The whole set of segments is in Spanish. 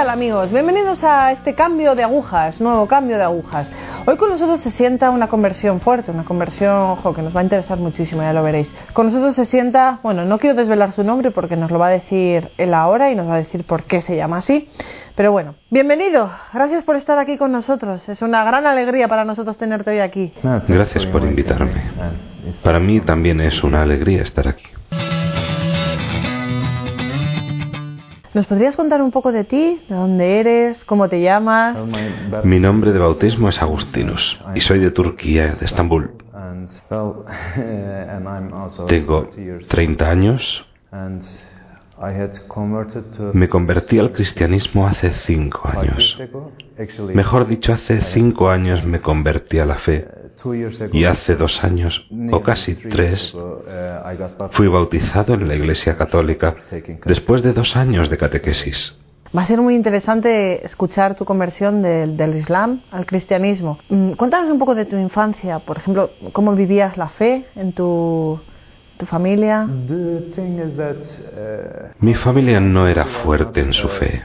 tal amigos? Bienvenidos a este cambio de agujas, nuevo cambio de agujas. Hoy con nosotros se sienta una conversión fuerte, una conversión ojo, que nos va a interesar muchísimo, ya lo veréis. Con nosotros se sienta, bueno, no quiero desvelar su nombre porque nos lo va a decir él ahora y nos va a decir por qué se llama así. Pero bueno, bienvenido, gracias por estar aquí con nosotros. Es una gran alegría para nosotros tenerte hoy aquí. Gracias por invitarme. Para mí también es una alegría estar aquí. ¿Nos podrías contar un poco de ti? ¿De dónde eres? ¿Cómo te llamas? Mi nombre de bautismo es Agustinus y soy de Turquía, de Estambul. Tengo 30 años. Me convertí al cristianismo hace 5 años. Mejor dicho, hace 5 años me convertí a la fe y hace dos años, o casi tres, fui bautizado en la Iglesia Católica después de dos años de catequesis. Va a ser muy interesante escuchar tu conversión del, del, Islam al cristianismo. Mm, cuéntanos un poco de tu infancia, por ejemplo, cómo vivías la fe en tu, tu familia. Mi familia no era fuerte en su fe.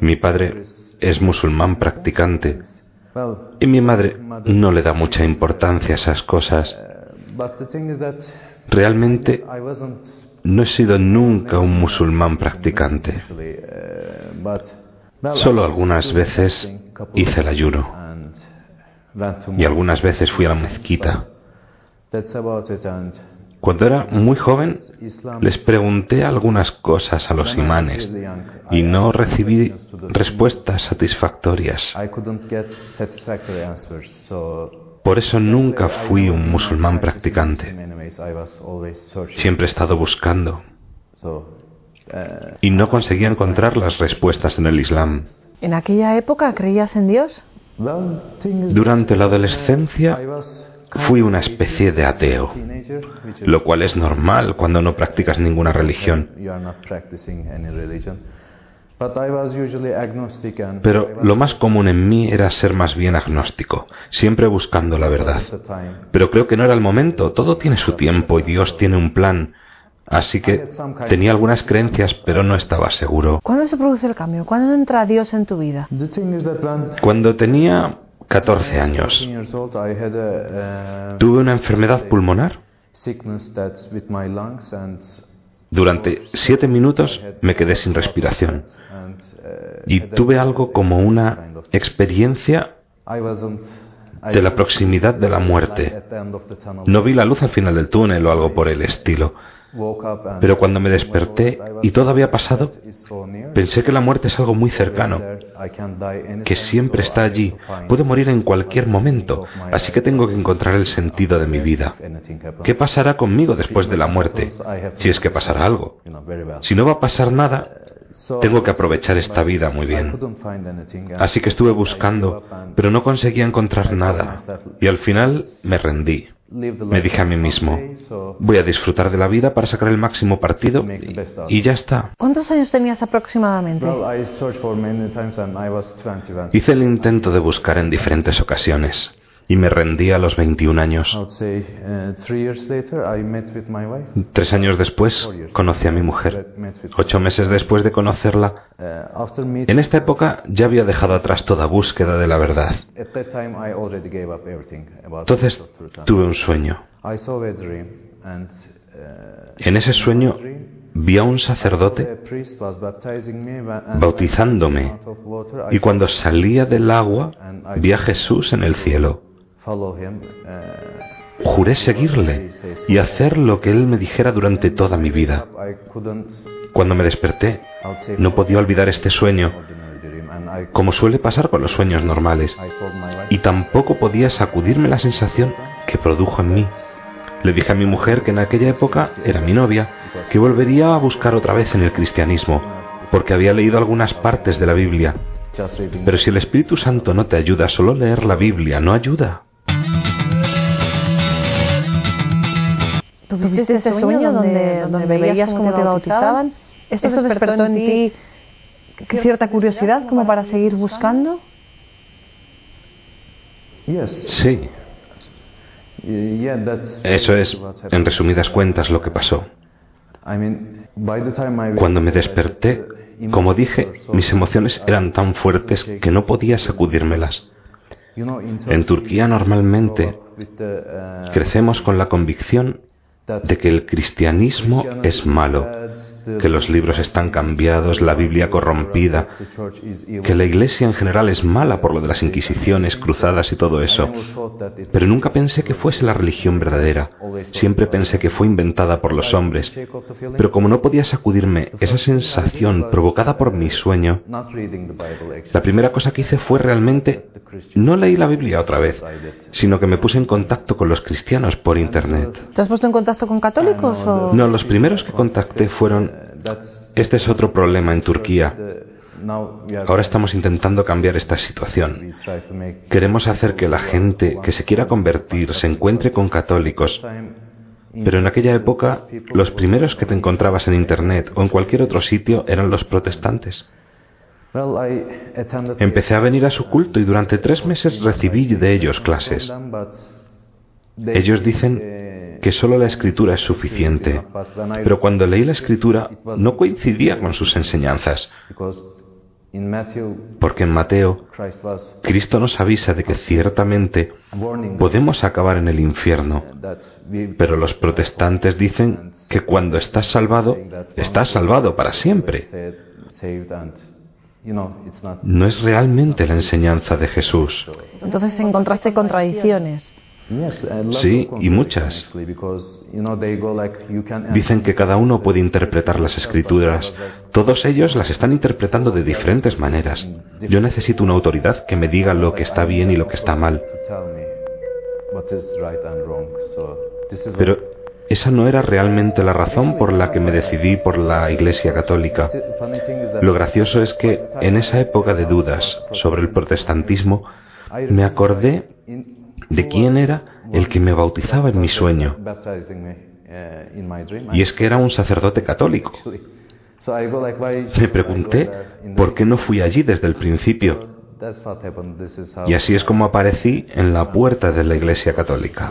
Mi padre es musulmán practicante y mi madre no le da mucha importancia a esas cosas. Realmente no he sido nunca un musulmán practicante. Solo algunas veces hice el ayuno y algunas veces fui a la mezquita. Cuando era muy joven, les pregunté algunas cosas a los imanes y no recibí respuestas satisfactorias. Por eso nunca fui un musulmán practicante. Siempre he estado buscando y no conseguía encontrar las respuestas en el Islam. ¿En aquella época creías en Dios? Durante la adolescencia Fui una especie de ateo, lo cual es normal cuando no practicas ninguna religión. Pero lo más común en mí era ser más bien agnóstico, siempre buscando la verdad. Pero creo que no era el momento, todo tiene su tiempo y Dios tiene un plan. Así que tenía algunas creencias, pero no estaba seguro. ¿Cuándo se produce el cambio? ¿Cuándo entra Dios en tu vida? Cuando tenía 14 años. Tuve una enfermedad pulmonar. Durante siete minutos me quedé sin respiración y tuve algo como una experiencia de la proximidad de la muerte. No vi la luz al final del túnel o algo por el estilo. Pero cuando me desperté y todo había pasado, pensé que la muerte es algo muy cercano, que siempre está allí, puede morir en cualquier momento, así que tengo que encontrar el sentido de mi vida. ¿Qué pasará conmigo después de la muerte? Si es que pasará algo. Si no va a pasar nada, tengo que aprovechar esta vida muy bien. Así que estuve buscando, pero no conseguía encontrar nada, y al final me rendí. Me dije a mí mismo, voy a disfrutar de la vida para sacar el máximo partido y, ya está. ¿Cuántos años tenías aproximadamente? Hice el intento de buscar en diferentes ocasiones y me rendí a los 21 años. Uh, Tres años después conocí a mi mujer. Ocho meses después de conocerla, uh, en esta época ya había dejado atrás toda búsqueda de la verdad. Entonces tuve un sueño. Uh, en ese sueño vi a un sacerdote bautizándome y cuando salía del agua vi a Jesús en el cielo. Uh, Juré seguirle y hacer lo que él me dijera durante toda mi vida. Cuando me desperté, no podía olvidar este sueño, como suele pasar con los sueños normales, y tampoco podía sacudirme la sensación que produjo en mí. Le dije a mi mujer que en aquella época era mi novia, que volvería a buscar otra vez en el cristianismo, porque había leído algunas partes de la Biblia. Pero si el Espíritu Santo no te ayuda, solo leer la Biblia no ayuda. ¿Tuviste ese sueño donde, donde veías cómo te bautizaban? ¿Esto te despertó en ti cierta curiosidad como para seguir buscando? Sí. Eso es, en resumidas cuentas, lo que pasó. Cuando me desperté, Como dije, mis emociones eran tan fuertes que no podía sacudírmelas. En Turquía normalmente crecemos con la convicción de que el cristianismo es malo, que los libros están cambiados, la Biblia corrompida, que la Iglesia en general es mala por lo de las Inquisiciones, cruzadas y todo eso. Pero nunca pensé que fuese la religión verdadera. Siempre pensé que fue inventada por los hombres. Pero como no podía sacudirme esa sensación provocada por mi sueño, la primera cosa que hice fue realmente no leí la Biblia otra vez, sino que me puse en contacto con los cristianos por Internet. ¿Te has puesto en contacto con católicos o...? No, los primeros que contacté fueron este es otro problema en Turquía. Ahora estamos intentando cambiar esta situación. Queremos hacer que la gente que se quiera convertir se encuentre con católicos. Pero en aquella época, los primeros que te encontrabas en Internet o en cualquier otro sitio eran los protestantes. Empecé a venir a su culto y durante tres meses recibí de ellos clases. Ellos dicen que solo la escritura es suficiente, pero cuando leí la escritura no coincidía con sus enseñanzas, porque en Mateo Cristo nos avisa de que ciertamente podemos acabar en el infierno, pero los protestantes dicen que cuando estás salvado, estás salvado para siempre. No es realmente la enseñanza de Jesús. Entonces encontraste contradicciones. Sí, y muchas. Dicen que cada uno puede interpretar las escrituras. Todos ellos las están interpretando de diferentes maneras. Yo necesito una autoridad que me diga lo que está bien y lo que está mal. Pero esa no era realmente la razón por la que me decidí por la Iglesia Católica. Lo gracioso es que en esa época de dudas sobre el protestantismo me acordé de quién era el que me bautizaba en mi sueño. Y es que era un sacerdote católico. Me pregunté por qué no fui allí desde el principio. Y así es como aparecí en la puerta de la Iglesia Católica.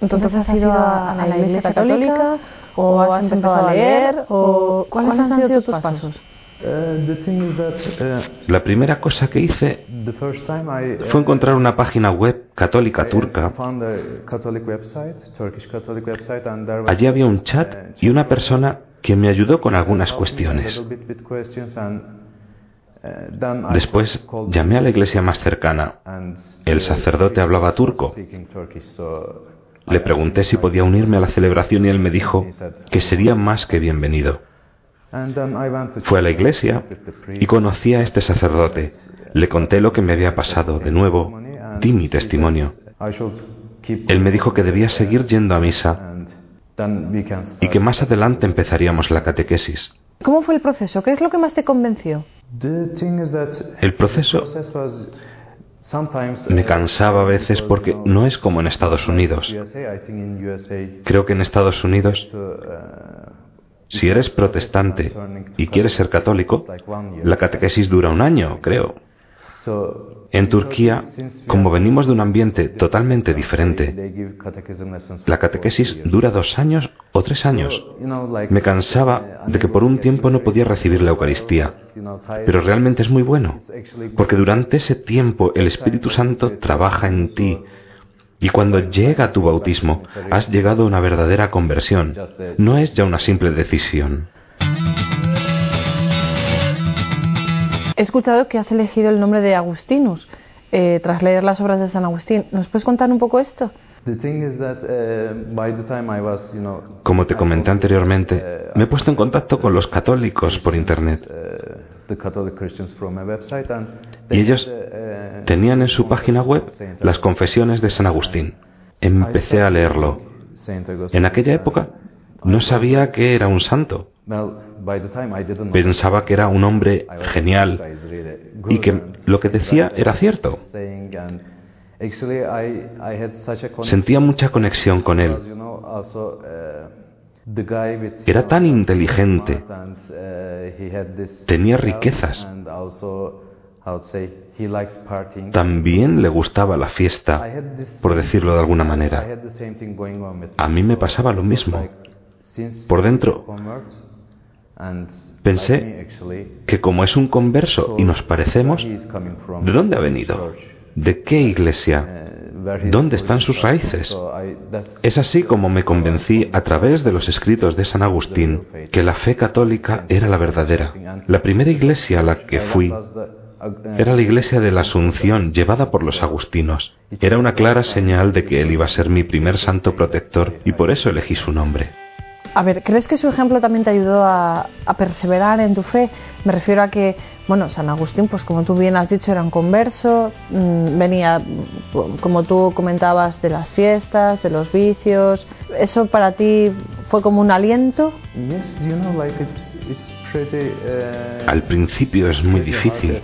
Entonces has ido a la Iglesia Católica o has empezado a leer o cuáles han sido tus pasos? La primera cosa que hice fue encontrar una página web católica turca. Allí había un chat y una persona que me ayudó con algunas cuestiones. Después llamé a la iglesia más cercana. El sacerdote hablaba turco. Le pregunté si podía unirme a la celebración y él me dijo que sería más que bienvenido. Fui a la iglesia y conocí a este sacerdote. Le conté lo que me había pasado. De nuevo, di mi testimonio. Él me dijo que debía seguir yendo a misa y que más adelante empezaríamos la catequesis. ¿Cómo fue el proceso? ¿Qué es lo que más te convenció? El proceso me cansaba a veces porque no es como en Estados Unidos. Creo que en Estados Unidos si eres protestante y quieres ser católico, la catequesis dura un año, creo. En Turquía, como venimos de un ambiente totalmente diferente, la catequesis dura dos años o tres años. Me cansaba de que por un tiempo no podía recibir la Eucaristía, pero realmente es muy bueno, porque durante ese tiempo el Espíritu Santo trabaja en ti, y cuando llega tu bautismo, has llegado a una verdadera conversión. No es ya una simple decisión. He escuchado que has elegido el nombre de Agustinus eh, tras leer las obras de San Agustín. ¿Nos puedes contar un poco esto? Como te comenté anteriormente, me he puesto en contacto con los católicos por Internet. Y ellos tenían en su página web las confesiones de San Agustín. Empecé a leerlo. En aquella época no sabía que era un santo. Pensaba que era un hombre genial y que lo que decía era cierto. Sentía mucha conexión con él. Era tan inteligente, tenía riquezas, también le gustaba la fiesta, por decirlo de alguna manera. A mí me pasaba lo mismo. Por dentro, Pensé que como es un converso y nos parecemos, ¿de dónde ha venido? ¿De qué iglesia? ¿Dónde están sus raíces? Es así como me convencí a través de los escritos de San Agustín que la fe católica era la verdadera. La primera iglesia a la que fui era la iglesia de la Asunción llevada por los agustinos. Era una clara señal de que él iba a ser mi primer santo protector y por eso elegí su nombre. A ver, ¿crees que su ejemplo también te ayudó a, perseverar en tu fe? Me refiero a que, bueno, San Agustín, pues como tú bien has dicho, era un converso, mm, venía, como tú comentabas, de las fiestas, de los vicios. ¿Eso para ti fue como un aliento? Al principio es muy difícil,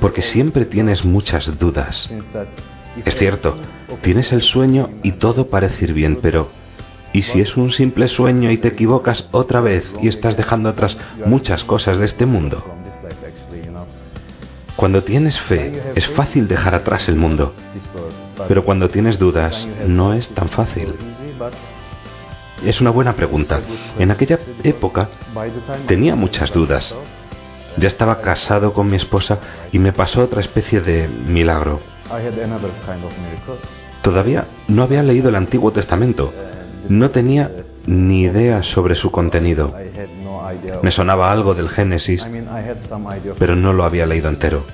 porque siempre tienes muchas dudas. Es cierto, tienes el sueño y todo parece ir bien, pero y si es un simple sueño y te equivocas otra vez y estás dejando atrás muchas cosas de este mundo. Cuando tienes fe es fácil dejar atrás el mundo, pero cuando tienes dudas no es tan fácil. Es una buena pregunta. En aquella época tenía muchas dudas. Ya estaba casado con mi esposa y me pasó otra especie de milagro. Todavía no había leído el Antiguo Testamento no tenía ni idea sobre su contenido. Me sonaba algo del Génesis, pero no lo había leído entero.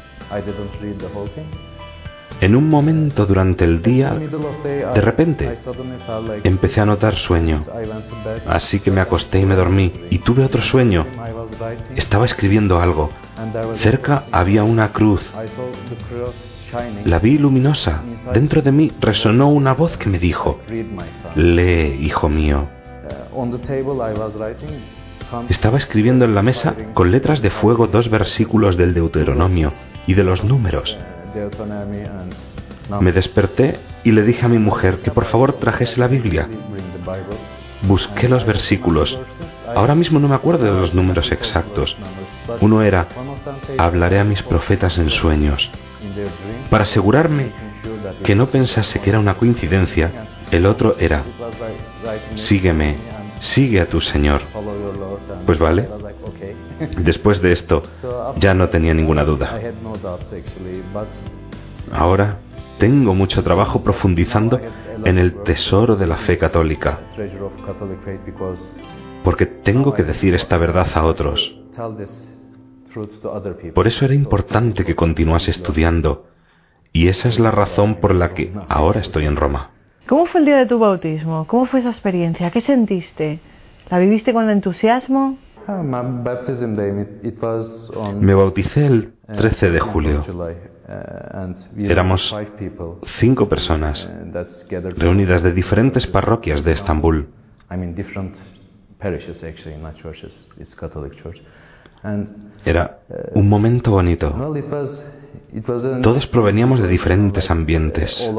En un momento durante el día, de repente, empecé a notar sueño. Así que me acosté y me dormí y tuve otro sueño. Estaba escribiendo algo. Cerca había una cruz. La vi luminosa. Dentro de mí resonó una voz que me dijo, lee, hijo mío. Estaba escribiendo en la mesa con letras de fuego dos versículos del Deuteronomio y de los números. Me desperté y le dije a mi mujer que por favor trajese la Biblia. Busqué los versículos. Ahora mismo no me acuerdo de los números exactos. Uno era, hablaré a mis profetas en sueños. Para asegurarme que no pensase que era una coincidencia, el otro era, sígueme, sigue a tu Señor. Pues vale. Después de esto, ya no tenía ninguna duda. Ahora tengo mucho trabajo profundizando en el tesoro de la fe católica, porque tengo que decir esta verdad a otros. Por eso era importante que continuase estudiando, y esa es la razón por la que ahora estoy en Roma. ¿Cómo fue el día de tu bautismo? ¿Cómo fue esa experiencia? ¿Qué sentiste? ¿La viviste con entusiasmo? Ah, Me bauticé el 13 de julio. Éramos cinco personas reunidas de diferentes parroquias de Estambul. Era un momento bonito. Todos proveníamos de diferentes ambientes.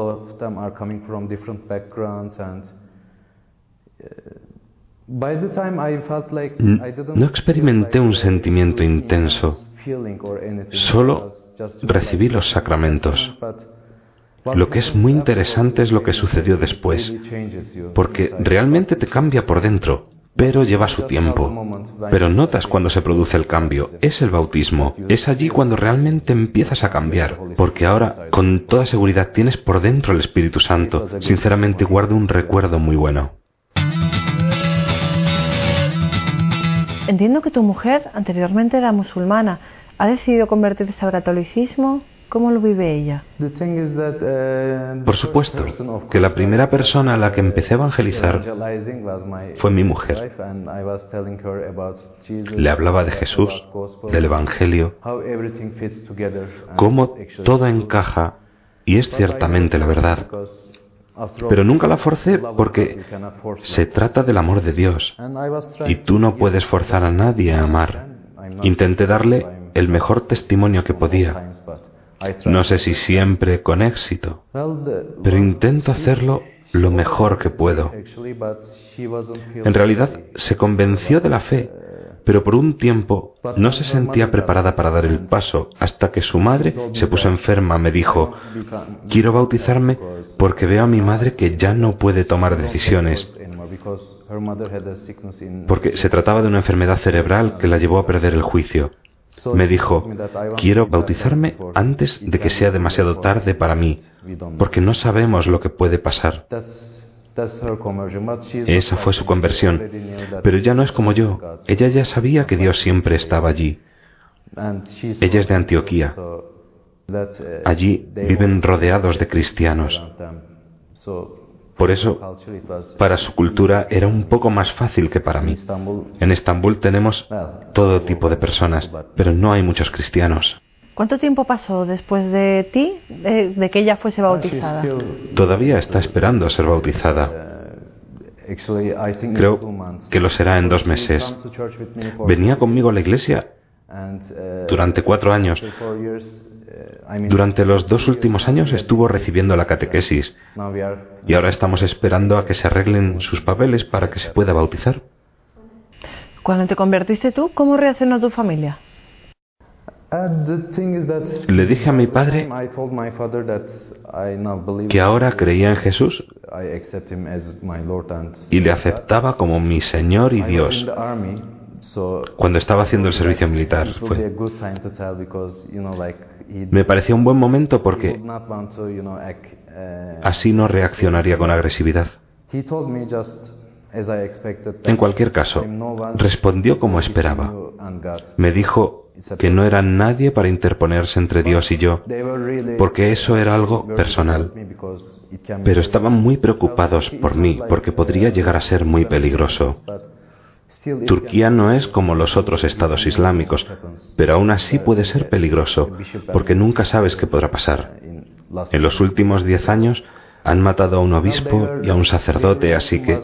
No experimenté un sentimiento intenso, solo recibí los sacramentos. Lo que es muy interesante es lo que sucedió después, porque realmente te cambia por dentro pero lleva su tiempo. Pero notas cuando se produce el cambio, es el bautismo, es allí cuando realmente empiezas a cambiar, porque ahora con toda seguridad tienes por dentro el Espíritu Santo. Sinceramente guardo un recuerdo muy bueno. Entiendo que tu mujer anteriormente era musulmana. ¿Ha decidido convertirse al catolicismo? ¿Cómo lo vive ella? Uh, Por supuesto, que la primera persona a la que empecé a evangelizar fue mi mujer. Le hablaba de Jesús, del Evangelio, cómo todo encaja y es ciertamente la verdad. Pero nunca la forcé porque se trata del amor de Dios y tú no puedes forzar a nadie a amar. Intenté darle el mejor testimonio que podía, no sé si siempre con éxito, pero intento hacerlo lo mejor que puedo. En realidad se convenció de la fe, pero por un tiempo no se sentía preparada para dar el paso hasta que su madre se puso enferma. Me dijo, quiero bautizarme porque veo a mi madre que ya no puede tomar decisiones, porque se trataba de una enfermedad cerebral que la llevó a perder el juicio. Me dijo, quiero bautizarme antes de que sea demasiado tarde para mí, porque no sabemos lo que puede pasar. Esa fue su conversión. Pero ya no es como yo. Ella ya sabía que Dios siempre estaba allí. Ella es de Antioquía. Allí viven rodeados de cristianos. Por eso, para su cultura era un poco más fácil que para mí. En Estambul tenemos todo tipo de personas, pero no hay muchos cristianos. ¿Cuánto tiempo pasó después de ti, de, que ella fuese bautizada? Todavía está esperando a ser bautizada. Creo que lo será en dos meses. Venía conmigo a la iglesia durante cuatro años. Durante los dos últimos años estuvo recibiendo la catequesis y ahora estamos esperando a que se arreglen sus papeles para que se pueda bautizar. Cuando te convertiste tú, ¿cómo reaccionó tu familia? Le dije a mi padre que ahora creía en Jesús y le aceptaba como mi Señor y Dios. Cuando estaba haciendo el servicio militar me parecía un buen momento porque así no reaccionaría con agresividad. En cualquier caso, respondió como esperaba. Me dijo que no era nadie para interponerse entre Dios y yo, porque eso era algo personal. Pero estaban muy preocupados por mí, porque podría llegar a ser muy peligroso. Turquía no es como los otros estados islámicos, pero aún así puede ser peligroso, porque nunca sabes qué podrá pasar. En los últimos diez años han matado a un obispo y a un sacerdote, así que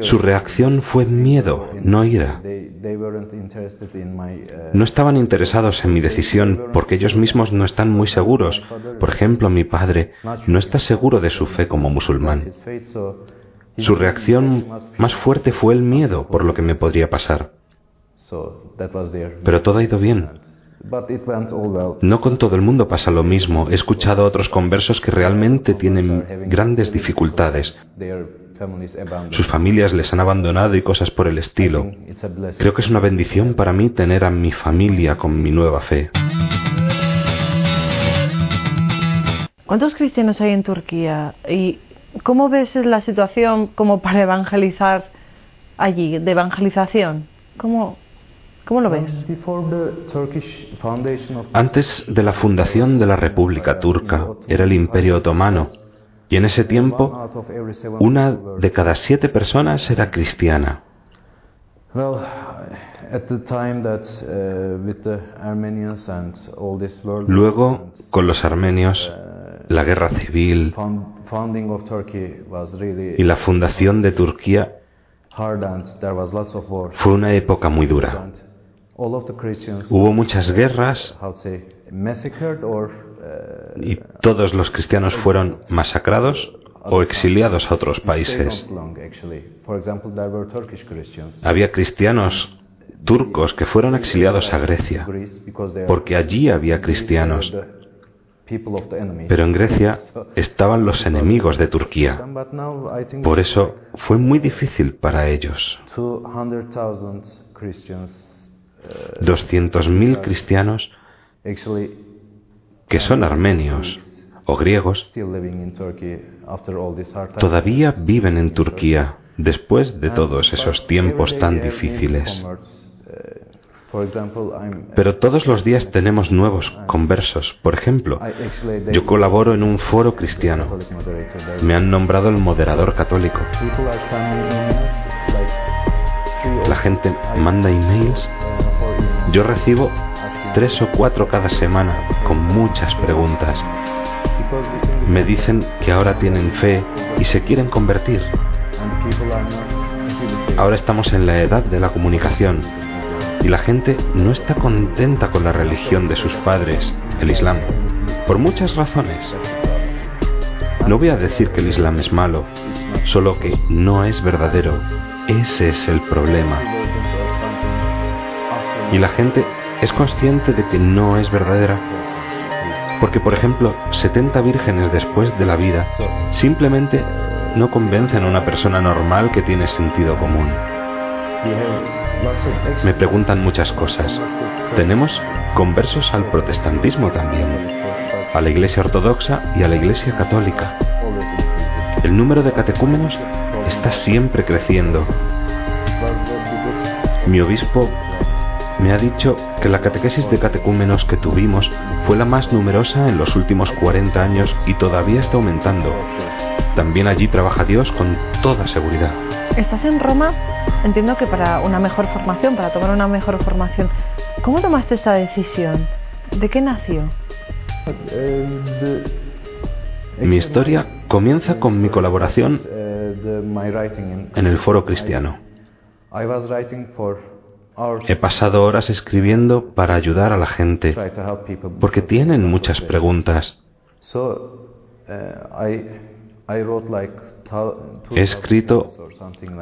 su reacción fue miedo, no ira. No estaban interesados en mi decisión porque ellos mismos no están muy seguros. Por ejemplo, mi padre no está seguro de su fe como musulmán. Su reacción más fuerte fue el miedo por lo que me podría pasar. Pero todo ha ido bien. No con todo el mundo pasa lo mismo. He escuchado a otros conversos que realmente tienen grandes dificultades. Sus familias les han abandonado y cosas por el estilo. Creo que es una bendición para mí tener a mi familia con mi nueva fe. ¿Cuántos cristianos hay en Turquía? ¿Y cómo ves la situación como para evangelizar allí, de evangelización? ¿Cómo, ¿Cómo lo ves? Antes de la fundación de la República Turca, era el Imperio Otomano, y en ese tiempo, una de cada siete personas era cristiana. Luego, con los armenios, la guerra civil y la fundación de Turquía fue una época muy dura. Hubo muchas guerras y todos los cristianos fueron masacrados o exiliados a otros países. Había cristianos turcos que fueron exiliados a Grecia, porque allí había cristianos. Pero en Grecia estaban los enemigos de Turquía. Por eso fue muy difícil para ellos. 200.000 cristianos que son armenios o griegos, todavía viven en Turquía después de todos esos tiempos tan difíciles. Pero todos los días tenemos nuevos conversos. Por ejemplo, yo colaboro en un foro cristiano. Me han nombrado el moderador católico. La gente manda emails. Yo recibo tres o cuatro cada semana con muchas preguntas. Me dicen que ahora tienen fe y se quieren convertir. Ahora estamos en la edad de la comunicación y la gente no está contenta con la religión de sus padres, el Islam, por muchas razones. No voy a decir que el Islam es malo, solo que no es verdadero. Ese es el problema. Y la gente es consciente de que no es verdadera. Porque, por ejemplo, 70 vírgenes después de la vida simplemente no convencen a una persona normal que tiene sentido común. Me preguntan muchas cosas. Tenemos conversos al protestantismo también, a la Iglesia Ortodoxa y a la Iglesia Católica. El número de catecúmenos está siempre creciendo. Mi obispo me ha dicho que la catequesis de catecúmenos que tuvimos fue la más numerosa en los últimos 40 años y todavía está aumentando. También allí trabaja Dios con toda seguridad. Estás en Roma, entiendo que para una mejor formación, para tomar una mejor formación. ¿Cómo tomaste esta decisión? ¿De qué nació? Mi historia comienza con mi colaboración en el foro cristiano. He pasado horas escribiendo para ayudar a la gente, porque tienen muchas preguntas. He escrito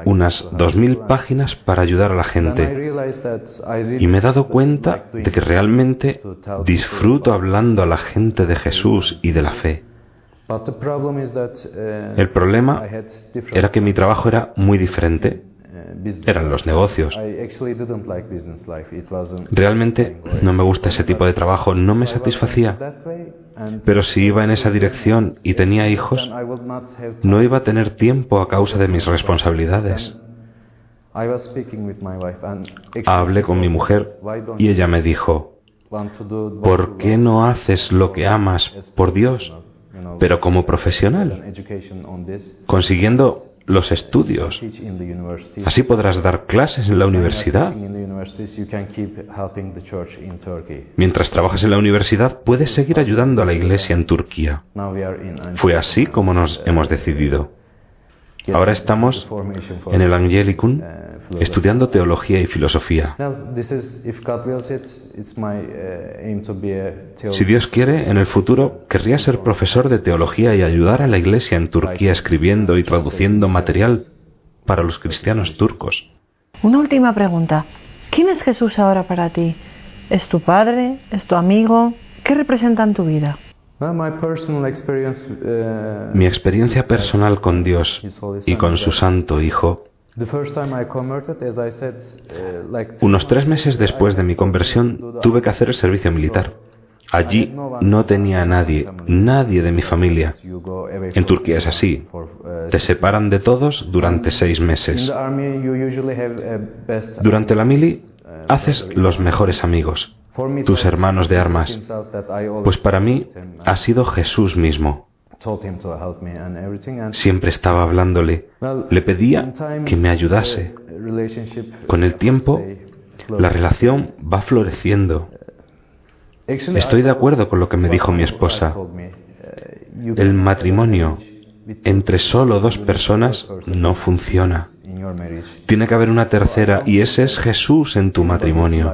unas 2.000 páginas para ayudar a la gente y me he dado cuenta de que realmente disfruto hablando a la gente de Jesús y de la fe. El problema era que mi trabajo era muy diferente eran los negocios. Realmente no me gusta ese tipo de trabajo, no me satisfacía. Pero si iba en esa dirección y tenía hijos, no iba a tener tiempo a causa de mis responsabilidades. Hablé con mi mujer y ella me dijo, ¿por qué no haces lo que amas por Dios, pero como profesional? Consiguiendo los estudios. Así podrás dar clases en la universidad. Mientras trabajas en la universidad, puedes seguir ayudando a la iglesia en Turquía. Fue así como nos hemos decidido. Ahora estamos en el Angelicum estudiando teología y filosofía. Si Dios quiere, en el futuro querría ser profesor de teología y ayudar a la iglesia en Turquía escribiendo y traduciendo material para los cristianos turcos. Una última pregunta. ¿Quién es Jesús ahora para ti? ¿Es tu padre? ¿Es tu amigo? ¿Qué representa en tu vida? Mi experiencia personal con Dios y con su Santo Hijo unos tres meses después de mi conversión tuve que hacer el servicio militar. Allí no tenía a nadie, nadie de mi familia. En Turquía es así. Te separan de todos durante seis meses. Durante la mili haces los mejores amigos tus hermanos de armas, pues para mí ha sido Jesús mismo. Siempre estaba hablándole, le pedía que me ayudase. Con el tiempo, la relación va floreciendo. Estoy de acuerdo con lo que me dijo mi esposa. El matrimonio entre solo dos personas no funciona. Tiene que haber una tercera y ese es Jesús en tu matrimonio.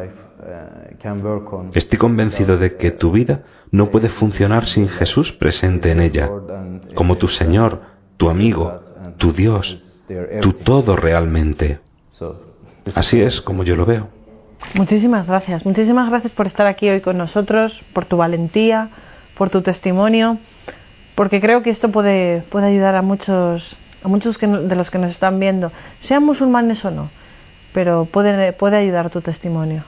Estoy convencido de que tu vida no puede funcionar sin Jesús presente en ella, como tu Señor, tu amigo, tu Dios, tu todo realmente. Así es como yo lo veo. Muchísimas gracias, muchísimas gracias por estar aquí hoy con nosotros, por tu valentía, por tu testimonio, porque creo que esto puede, puede ayudar a muchos, a muchos de los que nos están viendo, sean musulmanes o no, pero puede, puede ayudar tu testimonio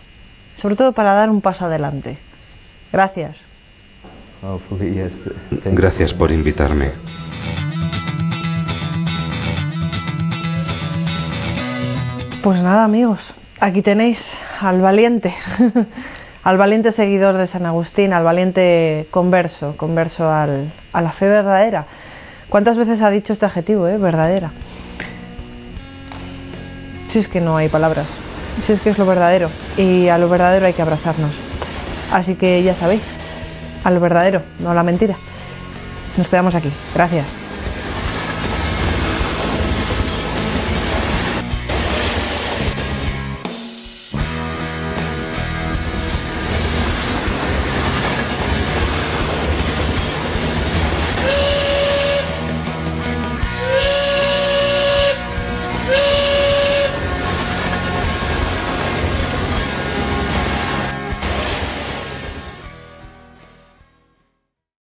sobre todo para dar un paso adelante. Gracias. Gracias por invitarme. Pues nada amigos, aquí tenéis al valiente, al valiente seguidor de San Agustín, al valiente converso, converso al, a la fe verdadera. ¿Cuántas veces ha dicho este adjetivo, eh? verdadera? Si es que no hay palabras si es que es lo verdadero y a lo verdadero hay que abrazarnos. Así que ya sabéis, a lo verdadero, no a la mentira. Nos quedamos aquí. Gracias.